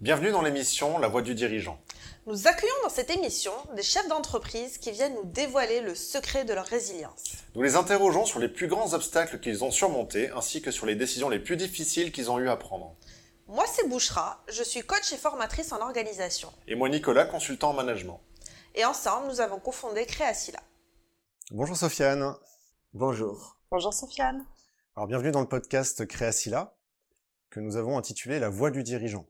Bienvenue dans l'émission La Voix du dirigeant. Nous accueillons dans cette émission des chefs d'entreprise qui viennent nous dévoiler le secret de leur résilience. Nous les interrogeons sur les plus grands obstacles qu'ils ont surmontés ainsi que sur les décisions les plus difficiles qu'ils ont eu à prendre. Moi, c'est Bouchra, je suis coach et formatrice en organisation. Et moi, Nicolas, consultant en management. Et ensemble, nous avons cofondé Créacila. Bonjour Sofiane. Bonjour. Bonjour Sofiane. Alors bienvenue dans le podcast Créacila que nous avons intitulé La Voix du dirigeant.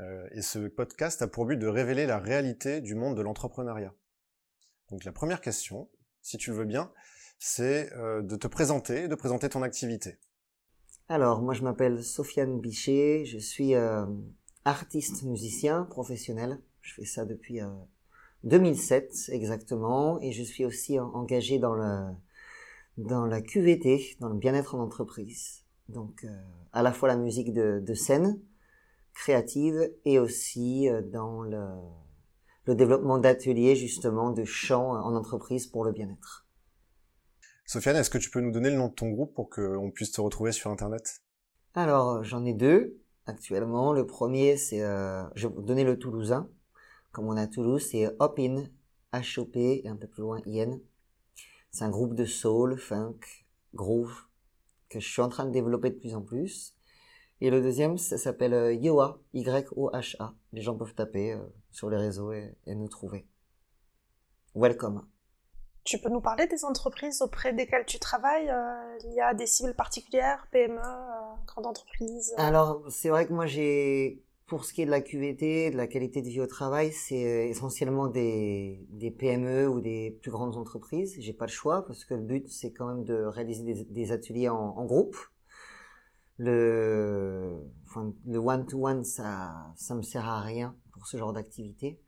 Euh, et ce podcast a pour but de révéler la réalité du monde de l'entrepreneuriat. Donc la première question, si tu le veux bien, c'est euh, de te présenter, de présenter ton activité. Alors, moi je m'appelle Sofiane Bichet, je suis euh, artiste musicien professionnel. Je fais ça depuis 2007 exactement, et je suis aussi engagé dans dans la QVT, dans le bien-être en entreprise. Donc, à la fois la musique de scène, créative et aussi euh, dans le, le développement d'ateliers justement de chants en entreprise pour le bien-être. Sofiane, est-ce que tu peux nous donner le nom de ton groupe pour qu'on puisse te retrouver sur Internet? Alors, euh, j'en ai deux actuellement. Le premier, c'est, euh, je vais vous donner le toulousain. Comme on a Toulouse, c'est Hop-In, H-O-P, et un peu plus loin, IN. C'est un groupe de soul, funk, groove, que je suis en train de développer de plus en plus. Et le deuxième, ça s'appelle euh, Yoha, Y-O-H-A. Les gens peuvent taper euh, sur les réseaux et, nous trouver. Welcome. Tu peux nous parler des entreprises auprès desquelles tu travailles euh, Il y a des cibles particulières, PME, grandes entreprises Alors, c'est vrai que moi, j'ai, pour ce qui est de la QVT, de la qualité de vie au travail, c'est essentiellement des, des, PME ou des plus grandes entreprises. J'ai pas le choix parce que le but, c'est quand même de réaliser des, des ateliers en, en groupe le, enfin, le one-to-one, ça, ça me sert à rien pour ce genre d'activité.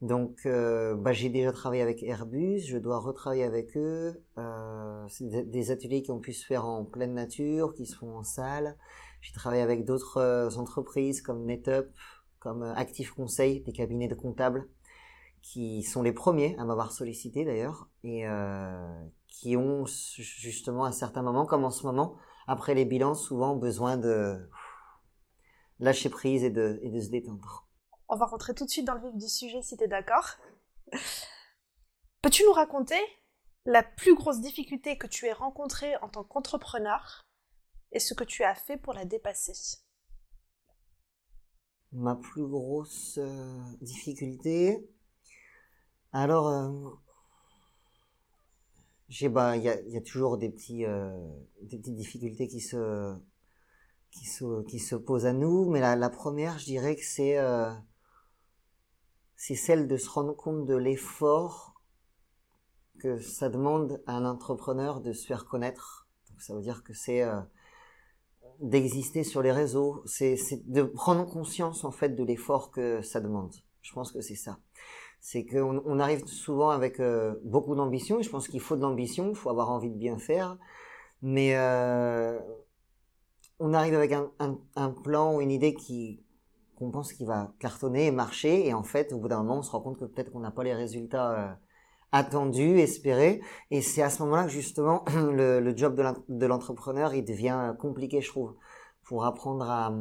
Donc, euh, bah, j'ai déjà travaillé avec Airbus, je dois retravailler avec eux. Euh, c'est des ateliers qui ont pu se faire en pleine nature, qui se font en salle. J'ai travaillé avec d'autres euh, entreprises comme NetUp, comme euh, Active Conseil, des cabinets de comptables, qui sont les premiers à m'avoir sollicité d'ailleurs, et qui ont justement à un certain moment, comme en ce moment, après les bilans, souvent besoin de lâcher prise et de, et de se détendre. On va rentrer tout de suite dans le vif du sujet si tu es d'accord. Peux-tu nous raconter la plus grosse difficulté que tu aies rencontrée en tant qu'entrepreneur et ce que tu as fait pour la dépasser? Ma plus grosse euh, difficulté? Alors, il y a, y a, toujours des petits euh, des petites difficultés qui se qui se qui se posent à nous mais la, première je dirais que c'est euh, c'est celle de se rendre compte de l'effort que ça demande à un entrepreneur de se faire connaître. Donc ça veut dire que c'est euh, d'exister sur les réseaux. C'est de prendre conscience en fait de l'effort que ça demande. Je pense que c'est ça c'est qu'on on arrive souvent avec euh, beaucoup d'ambition, je pense qu'il faut de l'ambition, il faut avoir envie de bien faire, mais euh, on arrive avec un, plan ou une idée qui qu'on pense qu'il va cartonner et marcher, et en fait, au bout d'un moment, on se rend compte que peut-être qu'on n'a pas les résultats euh, attendus, espérés, et c'est à ce moment-là que justement le, job de l'entrepreneur, il devient compliqué, je trouve, pour apprendre à,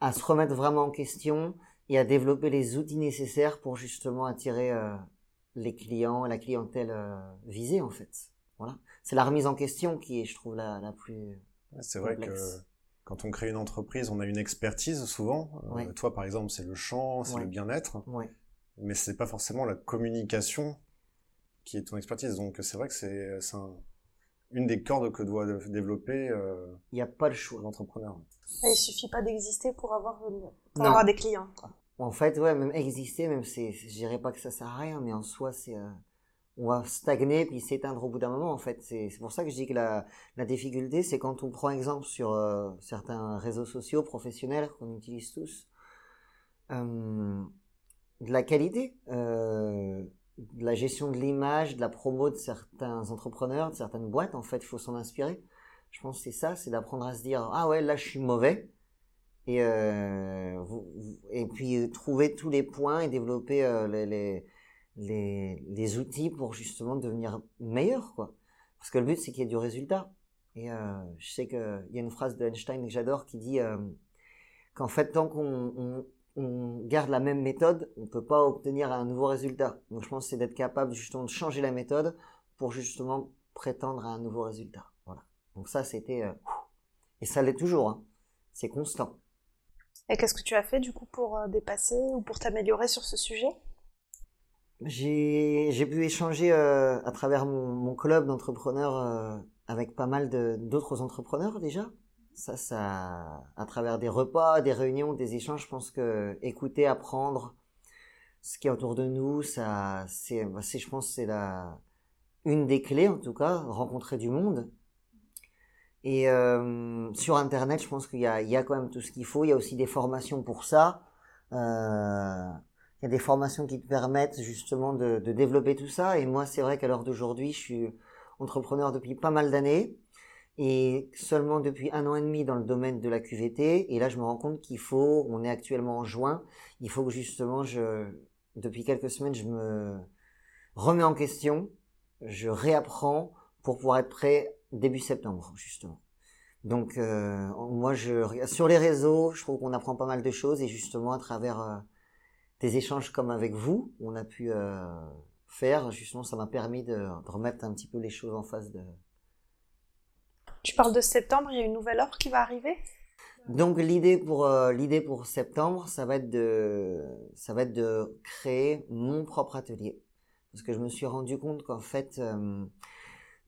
à se remettre vraiment en question, et à développer les outils nécessaires pour justement attirer euh, les clients, la clientèle euh, visée en fait. Voilà, c'est la remise en question qui est, je trouve, la, la plus. c'est vrai que quand on crée une entreprise, on a une expertise souvent. Euh, toi, par exemple, c'est le chant, c'est le bien-être, mais c'est pas forcément la communication qui est ton expertise. Donc c'est vrai que c'est un, une des cordes que doit développer euh, il n'y a pas le choix l'entrepreneur. Il suffit pas d'exister pour avoir pour avoir des clients. Quoi. En fait, ouais, même exister, même c'est, je dirais pas que ça sert à rien, mais en soi, c'est, euh, on va stagner puis s'éteindre au bout d'un moment. En fait, c'est, pour ça que je dis que la, la difficulté, c'est quand on prend exemple sur euh, certains réseaux sociaux professionnels qu'on utilise tous, euh, de la qualité, de la gestion de l'image, de la promo de certains entrepreneurs, de certaines boîtes. En fait, il faut s'en inspirer. Je pense que c'est ça, c'est d'apprendre à se dire ah ouais là je suis mauvais et euh, et puis euh, trouver tous les points et développer euh, les, les, les, outils pour justement devenir meilleur quoi parce que le but c'est qu'il y ait du résultat et je sais que il y a une phrase de Einstein que j'adore qui dit qu'en fait, tant qu'on garde la même méthode, on ne peut pas obtenir un nouveau résultat. Donc je pense que c'est d'être capable justement de changer la méthode pour justement prétendre à un nouveau résultat. Voilà. Donc ça, c'était... Et ça l'est toujours. Hein. C'est constant. Et qu'est-ce que tu as fait du coup pour euh, dépasser ou pour t'améliorer sur ce sujet? J'ai pu échanger euh, à travers mon, club d'entrepreneurs avec pas mal d'autres entrepreneurs déjà ça, ça, à travers des repas, des réunions, des échanges, je pense que écouter, apprendre ce qui est autour de nous, ça, c'est, je pense, c'est la, une des clés en tout cas, rencontrer du monde. Et euh, sur Internet, je pense qu'il y y a quand même tout ce qu'il faut. Il y a aussi des formations pour ça. Euh, il y a des formations qui te permettent justement de, de développer tout ça. Et moi, c'est vrai qu'à l'heure d'aujourd'hui, je suis entrepreneur depuis pas mal d'années et seulement depuis un an et demi dans le domaine de la QVT. Et là, je me rends compte qu'il faut, on est actuellement en juin, il faut que justement, je, depuis quelques semaines, je me remets en question, je réapprends pour pouvoir être prêt début septembre, justement. Donc, euh, moi, je, sur les réseaux, je trouve qu'on apprend pas mal de choses et justement à travers euh, des échanges comme avec vous, on a pu euh, faire, justement, ça m'a permis de, de remettre un petit peu les choses en face de, tu parles de septembre, il y a une nouvelle offre qui va arriver? Donc l'idée pour l'idée pour septembre, ça va être de ça va être de créer mon propre atelier parce que je me suis rendu compte qu'en fait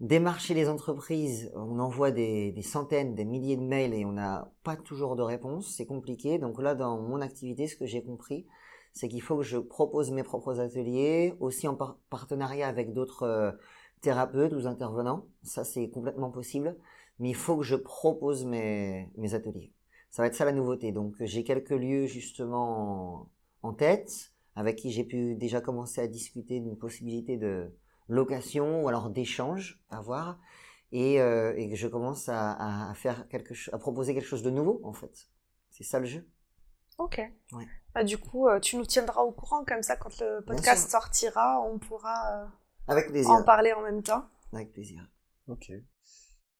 démarcher les entreprises, on envoie des, centaines, des milliers de mails et on n'a pas toujours de réponse, c'est compliqué. Donc là dans mon activité, ce que j'ai compris, c'est qu'il faut que je propose mes propres ateliers, aussi en partenariat avec d'autres euh, thérapeutes ou intervenants. Ça c'est complètement possible mais il faut que je propose mes, mes ateliers. Ça va être ça la nouveauté. Donc j'ai quelques lieux justement en, tête avec qui j'ai pu déjà commencer à discuter d'une possibilité de location ou alors d'échange à voir et, euh, et que je commence à, à faire quelque à proposer quelque chose de nouveau en fait. C'est ça le jeu. Ok. Ouais. Bah, du coup, euh, tu nous tiendras au courant comme ça quand le podcast sortira, on pourra euh, Avec plaisir. en parler en même temps. Avec plaisir. Ok.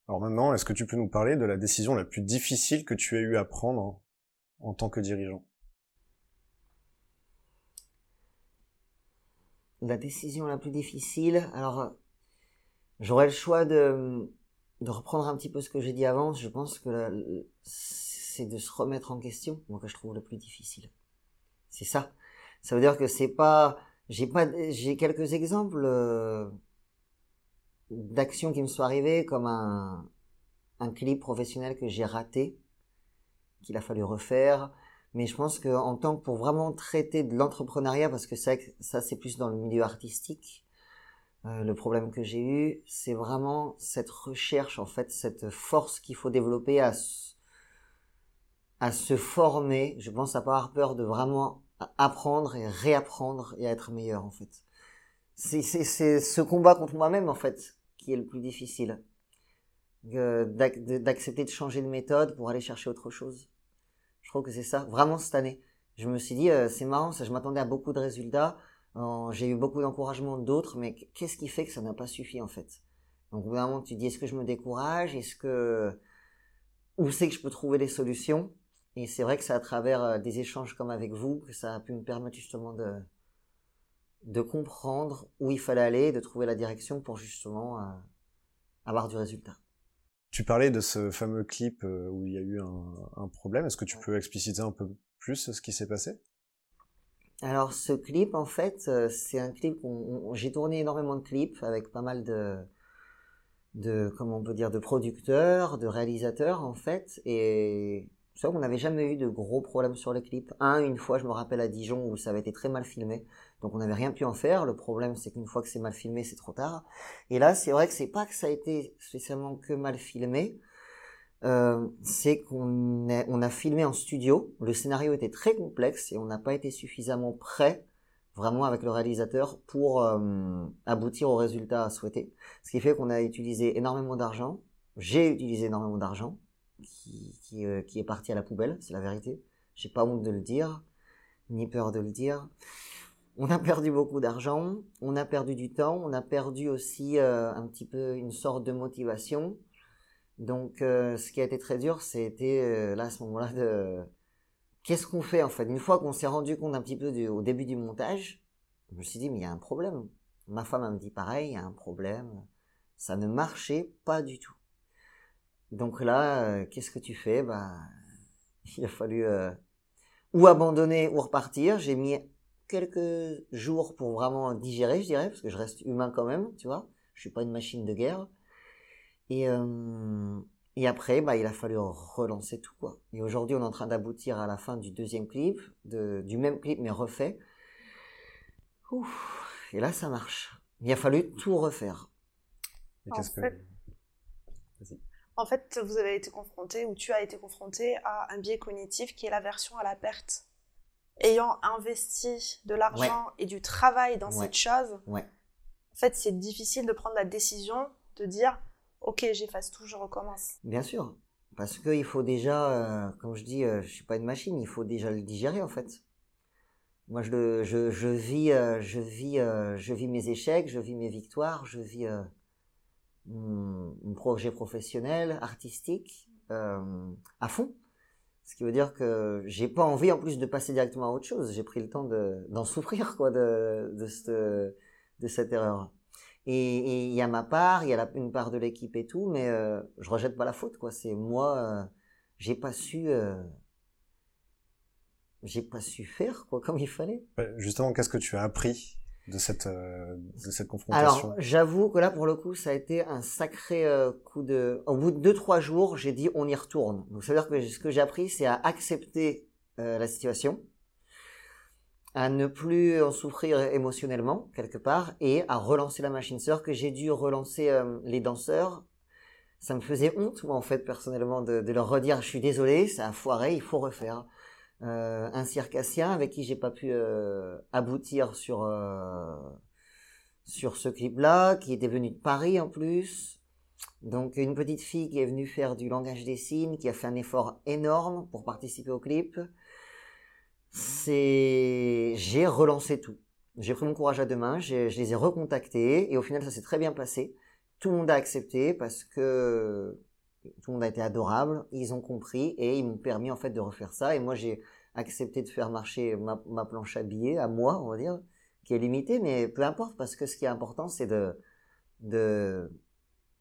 Alors maintenant, est-ce que tu peux nous parler de la décision la plus difficile que tu as eu à prendre en tant que dirigeant? La décision la plus difficile, alors j'aurais le choix de, de reprendre un petit peu ce que j'ai dit avant. Je pense que c'est de se remettre en question, moi que je trouve le plus difficile. C'est ça. Ça veut dire que c'est pas, j'ai pas, j'ai quelques exemples euh, d'actions qui me sont arrivées, comme un, un clip professionnel que j'ai raté, qu'il a fallu refaire. Mais je pense que en tant que pour vraiment traiter de l'entrepreneuriat, parce que ça, ça c'est plus dans le milieu artistique, euh, le problème que j'ai eu, c'est vraiment cette recherche, en fait, cette force qu'il faut développer à, à se former. Je pense à pas avoir peur de vraiment apprendre et réapprendre et à être meilleur, en fait. C'est ce combat contre moi-même, en fait, qui est le plus difficile. D'accepter de changer de méthode pour aller chercher autre chose. Je trouve que c'est ça, vraiment cette année. Je me suis dit, euh, c'est marrant, ça, je m'attendais à beaucoup de résultats. J'ai eu beaucoup d'encouragement d'autres, mais qu'est-ce qui fait que ça n'a pas suffi en fait? Donc au tu dis, est-ce que je me décourage? Est-ce que où c'est que je peux trouver les solutions? Et c'est vrai que c'est à travers euh, des échanges comme avec vous que ça a pu me permettre justement de de comprendre où il fallait aller, de trouver la direction pour justement euh, avoir du résultat. Tu parlais de ce fameux clip euh, où il y a eu un, problème. Est-ce que tu peux expliciter un peu plus ce qui s'est passé? Alors ce clip, en fait, euh, c'est un clip où j'ai tourné énormément de clips avec pas mal de, de, comment on peut dire, de producteurs, de réalisateurs, en fait, et vrai qu'on n'avait jamais eu de gros problèmes sur les clips. Un, une fois, je me rappelle à Dijon où ça avait été très mal filmé. Donc on n'avait rien pu en faire. Le problème, c'est qu'une fois que c'est mal filmé, c'est trop tard. Et là, c'est vrai que c'est pas que ça a été spécialement que mal filmé. Euh, c'est qu'on a, filmé en studio. Le scénario était très complexe et on n'a pas été suffisamment prêt, vraiment avec le réalisateur, pour euh, aboutir au résultat souhaité. Ce qui fait qu'on a utilisé énormément d'argent. J'ai utilisé énormément d'argent qui, qui, euh, qui est parti à la poubelle, c'est la vérité. J'ai pas honte de le dire, ni peur de le dire. On a perdu beaucoup d'argent, on a perdu du temps, on a perdu aussi euh, un petit peu une sorte de motivation. Donc, euh, ce qui a été très dur, c'était là à ce moment-là de qu'est-ce qu'on fait en fait? Une fois qu'on s'est rendu compte un petit peu au début du montage, je me suis dit mais il y a un problème. Ma femme me dit pareil, il y a un problème. Ça ne marchait pas du tout. Donc là, euh, qu'est-ce que tu fais? Bah, il a fallu euh, ou abandonner ou repartir. J'ai mis quelques jours pour vraiment digérer, je dirais, parce que je reste humain quand même, tu vois. Je suis pas une machine de guerre. Et euh, et après, bah, il a fallu relancer tout, quoi. Et aujourd'hui, on est en train d'aboutir à la fin du deuxième clip, de, du même clip, mais refait. Ouf. Et là, ça marche. Il a fallu tout refaire. Et qu'est-ce que... fait- En fait, vous avez été confronté, ou tu as été confronté à un biais cognitif qui est l'aversion à la perte. Ayant investi de l'argent et du travail dans Ouais. cette chose, Ouais. en fait, c'est difficile de prendre la décision de dire Ok, j'efface tout, je recommence. Bien sûr. Parce qu'il faut déjà, euh, comme je dis, euh, je suis pas une machine, il faut déjà le digérer, en fait. Moi, je, le- je, je vis, euh, je vis, euh, je vis mes échecs, je vis mes victoires, je vis mon, mon projet professionnel, artistique, à fond. Ce qui veut dire que j'ai pas envie, en plus, de passer directement à autre chose. J'ai pris le temps de, d'en souffrir, quoi, de, de cette, de cette erreur. Et il y a ma part, il y a une part de l'équipe et tout, mais euh, je rejette pas la faute, quoi. C'est moi, euh, j'ai pas su, euh, j'ai pas su faire, quoi, comme il fallait. Ouais, Justement, qu'est-ce que tu as appris de cette, euh, de cette confrontation Alors, j'avoue que là, pour le coup, ça a été un sacré euh, coup de. Au bout de deux trois jours, j'ai dit on y retourne. Donc, ça veut dire que ce que j'ai appris, c'est à accepter euh, la situation, à ne plus en souffrir émotionnellement quelque part, et à relancer la machine. C'est-à-dire que j'ai dû relancer euh, les danseurs. Ça me faisait honte, moi, en fait, personnellement, de, de leur redire je suis désolé, ça a foiré, il faut refaire. Euh, un circassien avec qui j'ai pas pu euh, aboutir sur euh, sur ce clip-là, qui était venu de Paris en plus. Donc une petite fille qui est venue faire du langage des signes, qui a fait un effort énorme pour participer au clip. C'est, j'ai relancé tout. J'ai pris mon courage à deux mains, je les ai recontactés et au final ça s'est très bien passé. Tout le monde a accepté parce que tout le monde a été adorable, ils ont compris et ils m'ont permis en fait de refaire ça et moi j'ai accepté de faire marcher ma, ma planche à billets à moi, on va dire, qui est limitée, mais peu importe parce que ce qui est important c'est de de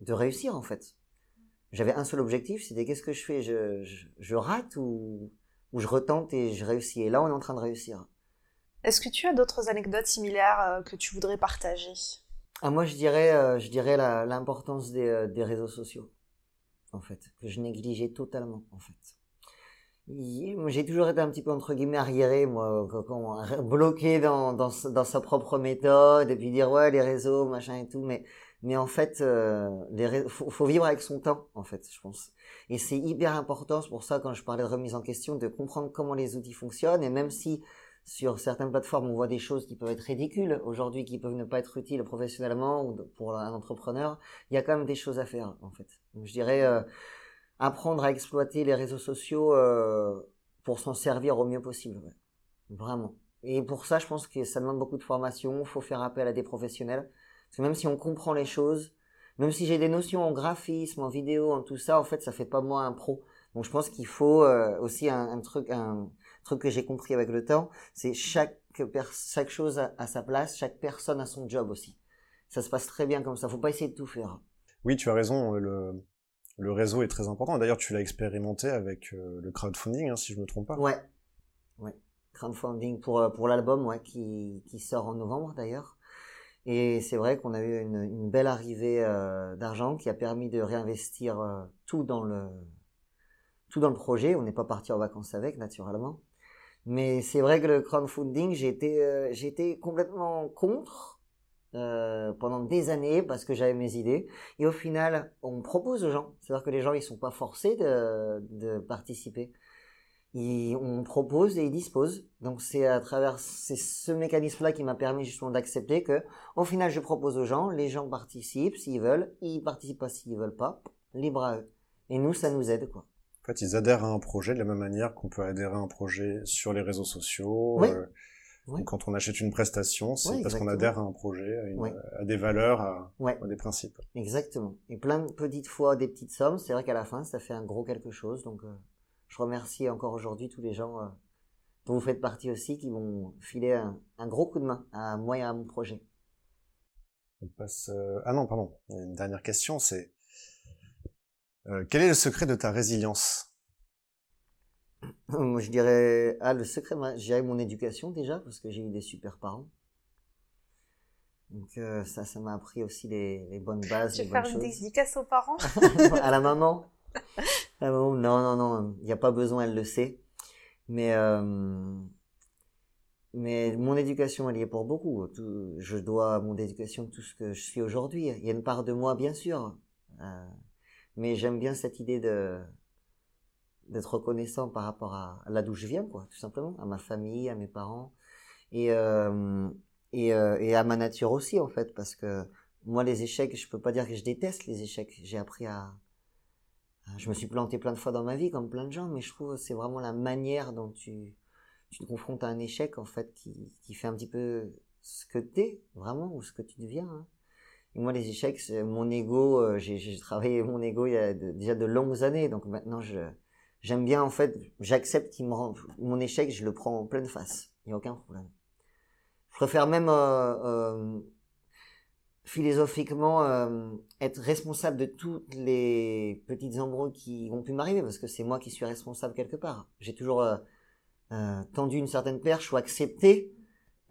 de réussir en fait. J'avais un seul objectif, c'était qu'est-ce que je fais, je, je, je rate ou ou je retente et je réussis? Et là on est en train de réussir. Est-ce que tu as d'autres anecdotes similaires euh, que tu voudrais partager? Ah, moi, je dirais, euh, je dirais l'importance des, euh, des réseaux sociaux, en fait, que je négligeais totalement, en fait. J'ai toujours été un petit peu entre guillemets arriéré, moi, bloqué dans, dans, sa- propre méthode et puis dire ouais les réseaux machin et tout, mais mais en fait, euh, faut, faut vivre avec son temps, en fait, je pense. Et c'est hyper important, c'est pour ça quand je parlais de remise en question, de comprendre comment les outils fonctionnent et même si sur certaines plateformes, on voit des choses qui peuvent être ridicules aujourd'hui, qui peuvent ne pas être utiles professionnellement ou pour un entrepreneur. Il y a quand même des choses à faire, en fait. Donc, je dirais euh, apprendre à exploiter les réseaux sociaux euh, pour s'en servir au mieux possible. Vraiment. Et pour ça, je pense que ça demande beaucoup de formation. Il faut faire appel à des professionnels. Parce que même si on comprend les choses, même si j'ai des notions en graphisme, en vidéo, en tout ça, en fait, ça fait pas moi un pro. Donc, je pense qu'il faut euh, aussi un, un truc, un truc que j'ai compris avec le temps, c'est chaque chaque chose a, a sa place, chaque personne a son job aussi. Ça se passe très bien comme ça. Faut pas essayer de tout faire. Oui, tu as raison, euh, le, le réseau est très important. D'ailleurs, tu l'as expérimenté avec euh, le crowdfunding, hein, si je me trompe pas. Ouais, ouais. Crowdfunding pour euh, pour l'album, ouais, qui qui sort en novembre d'ailleurs. Et c'est vrai qu'on a eu une, une belle arrivée euh, d'argent qui a permis de réinvestir euh, tout dans le tout dans le projet. On n'est pas parti en vacances avec, naturellement. Mais c'est vrai que le crowdfunding, été euh, été complètement contre euh, pendant des années parce que j'avais mes idées. Et au final, on propose aux gens. C'est-à-dire que les gens, ils sont pas forcés de de participer. Ils, on propose et ils disposent. Donc c'est à travers c'est ce mécanisme-là qui m'a permis justement d'accepter que au final je propose aux gens, les gens participent s'ils veulent, ils participent pas s'ils veulent pas, libre à eux. Et nous ça nous aide quoi. En fait, ils adhèrent à un projet de la même manière qu'on peut adhérer à un projet sur les réseaux sociaux. Oui. euh, Oui. Quand on achète une prestation, c'est Oui, parce qu'on adhère à un projet, à, une- à des valeurs, à, des principes. exactement. Et plein de petites fois des petites sommes, c'est vrai qu'à la fin ça fait un gros quelque chose. Donc euh, je remercie encore aujourd'hui tous les gens euh, dont vous faites partie aussi, qui vont filer un, gros coup de main à moi et à mon projet. On passe. Euh, ah non, pardon. Une dernière question, c'est euh, quel est le secret de ta résilience? Je dirais ah le secret, je dirais mon éducation déjà parce que j'ai eu des super parents. Donc euh, ça, ça m'a appris aussi les, bonnes bases. Tu veux faire une dédicace aux parents? À la maman. À la maman, non, non, non, il n'y a pas besoin, elle le sait. Mais euh, mais mon éducation, elle y est pour beaucoup. je dois à mon éducation tout ce que je suis aujourd'hui. Il y a une part de moi, bien sûr. Euh, mais j'aime bien cette idée de d'être reconnaissant par rapport à, là d'où je viens, quoi, tout simplement, à ma famille, à mes parents. Et, euh, et, euh, et, à ma nature aussi en fait parce que moi les échecs je peux pas dire que je déteste les échecs j'ai appris à, je me suis planté plein de fois dans ma vie comme plein de gens mais je trouve c'est vraiment la manière dont tu tu te confrontes à un échec en fait qui, qui fait un petit peu ce que t'es vraiment ou ce que tu deviens hein. Et moi les échecs mon ego euh, j'ai travaillé mon ego il y a déjà de longues années donc maintenant je j'aime bien en fait j'accepte qu'il me rend mon échec je le prends en pleine face il y a aucun problème je préfère même euh, euh, philosophiquement euh, être responsable de toutes les petites embrouilles qui ont pu m'arriver parce que c'est moi qui suis responsable quelque part. J'ai toujours tendu une certaine perche ou accepté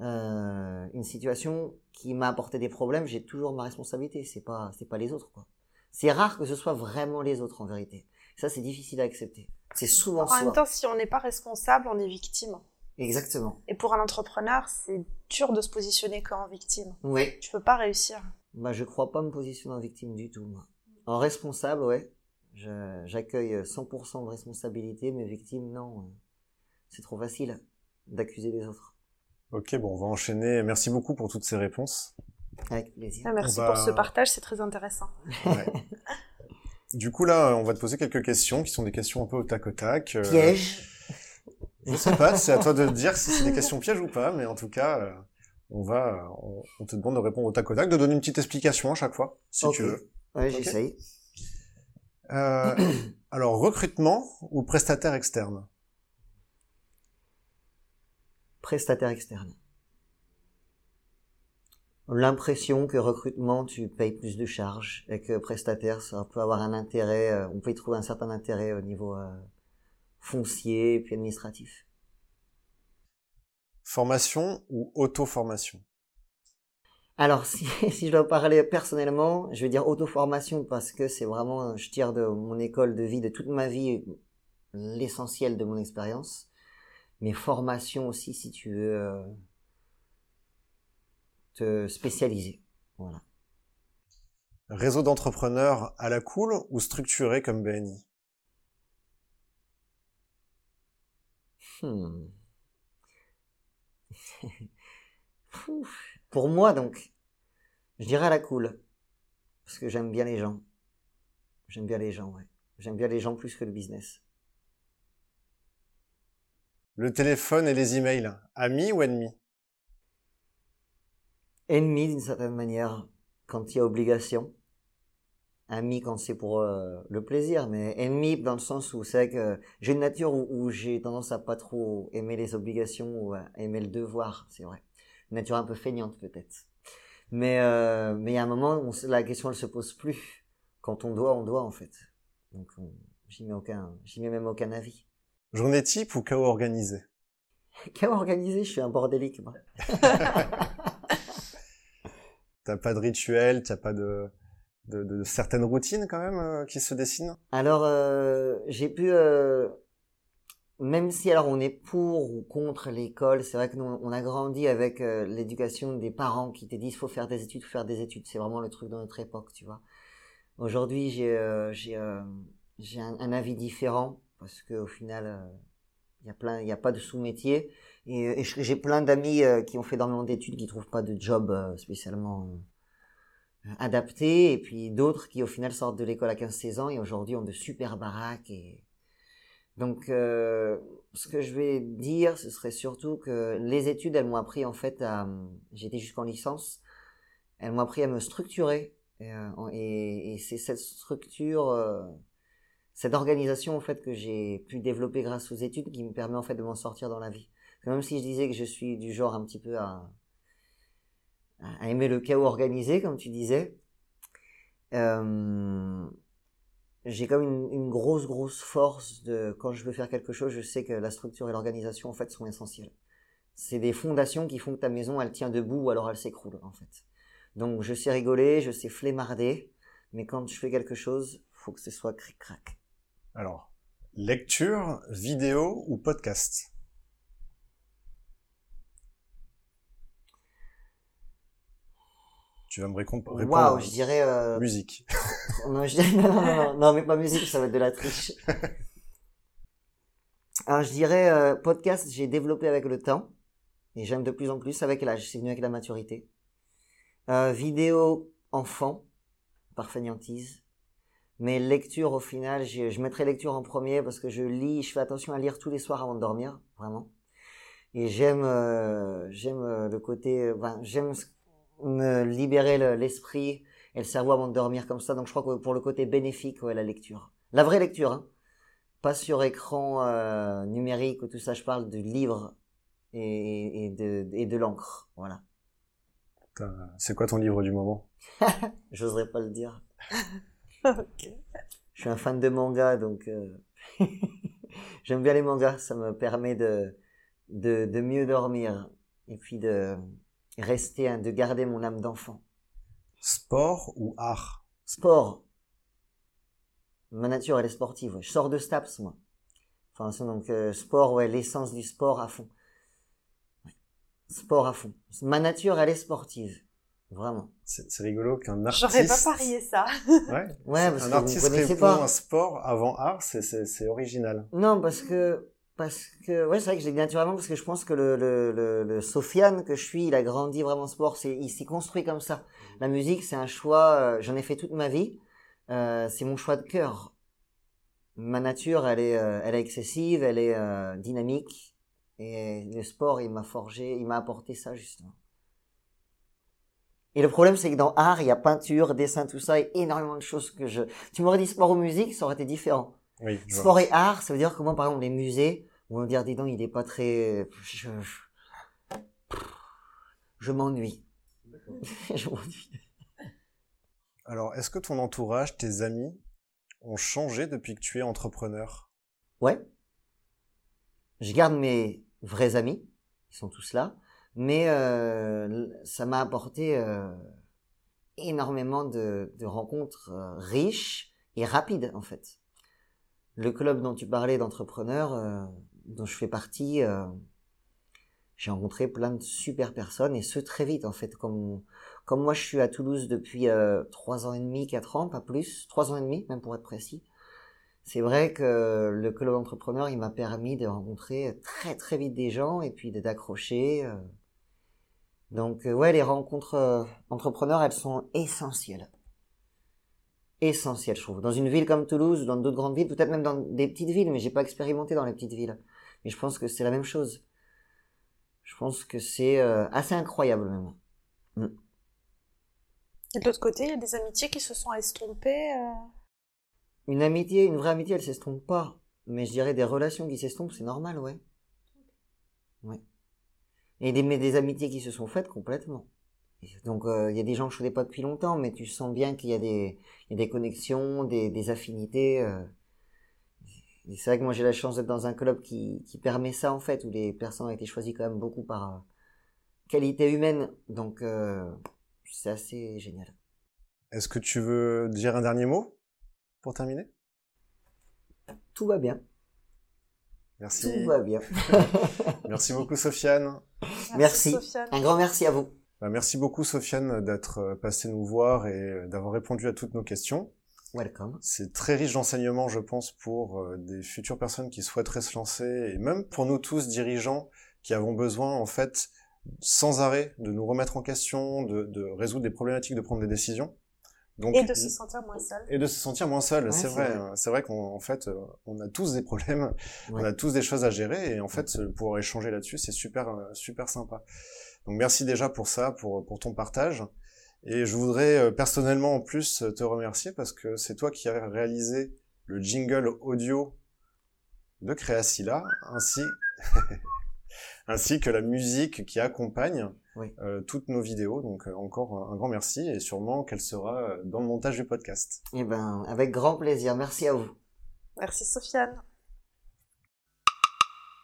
une situation qui m'a apporté des problèmes. J'ai toujours ma responsabilité. C'est pas c'est pas les autres quoi. C'est rare que ce soit vraiment les autres en vérité. Ça c'est difficile à accepter. C'est souvent. En même temps, si on n'est pas responsable, on est victime. Exactement. Et pour un entrepreneur, c'est dur de se positionner qu'en victime. Oui. Tu peux pas réussir. Bah, je crois pas me positionner en victime du tout, moi. En responsable, ouais. J'accueille 100% de responsabilité, mais victime, non. C'est trop facile d'accuser les autres. Ok, bon, on va enchaîner. Merci beaucoup pour toutes ces réponses. Avec plaisir. Ah, merci pour ce partage, c'est très intéressant. Ouais. du coup, là, on va te poser quelques questions qui sont des questions un peu au tac au tac. Euh, Piège. Je sais pas, c'est à toi de dire si c'est des questions pièges ou pas, mais en tout cas, euh, on va, on, te demande de répondre au tac au tac, de donner une petite explication à chaque fois, si tu veux. Ouais, j'essaye. Euh, alors, recrutement ou prestataire externe? Prestataire externe. L'impression que recrutement, tu payes plus de charges et que prestataire, ça peut avoir un intérêt, euh, on peut y trouver un certain intérêt au niveau foncier et puis administratif. Formation ou auto-formation? Alors, si, si, je dois parler personnellement, je vais dire auto-formation parce que c'est vraiment, je tire de mon école de vie, de toute ma vie, l'essentiel de mon expérience. Mais formation aussi, si tu veux euh, te spécialiser. Voilà. Réseau d'entrepreneurs à la cool ou structuré comme BNI Hmm. Pour moi, donc, je dirais à la cool. Parce que j'aime bien les gens. J'aime bien les gens, ouais. J'aime bien les gens plus que le business. Le téléphone et les emails, amis ou ennemis Ennemis d'une certaine manière, quand il y a obligation ami quand c'est pour euh, le plaisir, mais ennemi dans le sens où c'est que j'ai une nature où, j'ai tendance à pas trop aimer les obligations ou à aimer le devoir, c'est vrai. Une nature un peu feignante peut-être. Mais euh, mais il y a un moment où la question elle se pose plus. Quand on doit, on doit en fait. Donc j'y mets aucun, j'y mets même aucun avis. Journée type ou chaos organisé? Chaos organisé, je suis un bordélique moi. t'as pas de rituel, t'as pas de de, certaines routines quand même euh, qui se dessinent? Alors, euh, j'ai pu, euh, même si alors on est pour ou contre l'école, c'est vrai que nous on a grandi avec l'éducation des parents qui te disent faut faire des études, faut faire des études. C'est vraiment le truc de notre époque, tu vois. Aujourd'hui, j'ai j'ai j'ai un, avis différent parce que au final, il y a plein, il y a pas de sous-métier. Et, et j'ai plein d'amis qui ont fait énormément d'études qui trouvent pas de job spécialement adaptés et puis d'autres qui au final sortent de l'école à 15-16 ans et aujourd'hui ont de super baraques donc euh, ce que je vais dire ce serait surtout que les études elles m'ont appris en fait à j'étais jusqu'en licence elles m'ont appris à me structurer. Et, euh, c'est cette structure euh, cette organisation en fait que j'ai pu développer grâce aux études qui me permet en fait de m'en sortir dans la vie Même si je disais que je suis du genre un petit peu à, à aimer le chaos organisé, comme tu disais, euh, j'ai comme une, une, grosse, grosse force de quand je veux faire quelque chose, je sais que la structure et l'organisation, en fait, sont essentielles. C'est des fondations qui font que ta maison, elle tient debout ou alors elle s'écroule, en fait. Donc, je sais rigoler, je sais flémarder, mais quand je fais quelque chose, faut que ce soit cric-crac. Alors, lecture, vidéo ou podcast? Tu vas me répondre. Waouh, je dirais. Euh... Musique. non, je dirais... non, non, non, non, mais pas musique, ça va être de la triche. Alors, je dirais euh, podcast, j'ai développé avec le temps et j'aime de plus en plus avec l'âge. C'est venu avec la maturité. Euh, vidéo enfant, par fainéantise. Mais lecture, au final, je, je mettrai lecture en premier parce que je lis, je fais attention à lire tous les soirs avant de dormir, vraiment. Et j'aime, euh, j'aime euh, le côté, ben, j'aime me libérer l'esprit et le cerveau avant de dormir comme ça. Donc je crois que pour le côté bénéfique, ouais, la lecture. La vraie lecture, hein. Pas sur écran euh, numérique ou tout ça, je parle de livres et, et de, et de l'encre. Voilà. C'est quoi ton livre du moment? J'oserais pas le dire. Je suis un fan de manga, donc euh... j'aime bien les mangas. Ça me permet de, de, de mieux dormir et puis de, rester, de garder mon âme d'enfant. Sport ou art? Sport. Ma nature, elle est sportive. Je sors de STAPS, moi. Enfin, donc, euh, sport, ouais, l'essence du sport à fond. Sport à fond. Ma nature, elle est sportive. Vraiment. C'est rigolo qu'un artiste. J'aurais pas parié ça. ouais. Ouais, parce un que artiste vous connaissez pas. un sport avant art, c'est original. Non, parce que parce que ouais c'est vrai que je l'ai dit naturellement parce que je pense que le le le, le Sofiane que je suis il a grandi vraiment sport c'est il s'est construit comme ça la musique c'est un choix euh, j'en ai fait toute ma vie euh, c'est mon choix de cœur ma nature elle est euh, elle est excessive elle est euh, dynamique et le sport il m'a forgé il m'a apporté ça justement et le problème c'est que dans art il y a peinture dessin tout ça et énormément de choses que je tu m'aurais dit sport ou musique ça aurait été différent oui, vois. Sport et art, ça veut dire que moi, par exemple, les musées, on va dire, dis donc, il est pas très, je, je, je m'ennuie. je m'ennuie. Alors, est-ce que ton entourage, tes amis, ont changé depuis que tu es entrepreneur? Ouais. Je garde mes vrais amis, ils sont tous là, mais euh, ça m'a apporté euh, énormément de, de rencontres euh, riches et rapides, en fait. Le club dont tu parlais d'entrepreneurs, euh, dont je fais partie, euh, j'ai rencontré plein de super personnes et ce très vite en fait. Comme comme moi je suis à Toulouse depuis trois ans et demi, quatre ans, pas plus, trois ans et demi même pour être précis. C'est vrai que le club d'entrepreneurs il m'a permis de rencontrer très très vite des gens et puis d'accrocher. Donc euh, ouais les rencontres euh, entrepreneurs elles sont essentielles essentielles je trouve. Dans une ville comme Toulouse, dans d'autres grandes villes, peut-être même dans des petites villes, mais j'ai pas expérimenté dans les petites villes. Mais je pense que c'est la même chose. Je pense que c'est euh, assez incroyable même. Mm. Et de l'autre côté, il y a des amitiés qui se sont estompées. euh, Une amitié, une vraie amitié, elle s'estompe pas. Mais je dirais des relations qui s'estompent, c'est normal, ouais. Ouais. Et des, mais des amitiés qui se sont faites complètement. Donc euh, il y a des gens que je connais pas depuis longtemps, mais tu sens bien qu'il y a des, il y a des connexions, des, des affinités. euh. C'est vrai que moi j'ai la chance d'être dans un club qui, qui permet ça en fait, où les personnes ont été choisies quand même beaucoup par euh, qualité humaine. Donc c'est assez génial. Est-ce que tu veux dire un dernier mot pour terminer? Tout va bien. Merci. Tout va bien. Merci beaucoup, Sofiane. Merci. Sofiane. Un grand merci à vous. Bah, merci beaucoup, Sofiane, d'être euh, passé nous voir et euh, d'avoir répondu à toutes nos questions. Welcome. C'est très riche d'enseignements, je pense, pour euh, des futures personnes qui souhaiteraient se lancer et même pour nous tous, dirigeants, qui avons besoin, en fait, sans arrêt, de nous remettre en question, de, de résoudre des problématiques, de prendre des décisions. Donc, Et de se sentir moins seul. et de se sentir moins seul, Ouais, c'est vrai. vrai. hein. C'est vrai qu'en en fait, euh, on a tous des problèmes, on a tous des choses à gérer, et en fait, pouvoir échanger là-dessus, c'est super, euh, super sympa. Donc merci déjà pour ça, pour, pour ton partage. Et je voudrais euh, personnellement en plus te remercier parce que c'est toi qui as réalisé le jingle audio de Créacilla, ainsi, ainsi que la musique qui accompagne Oui. euh, toutes nos vidéos. Donc euh, encore un grand merci et sûrement qu'elle sera euh, dans le montage du podcast. Eh ben, avec grand plaisir. Merci à vous. Merci Sofiane.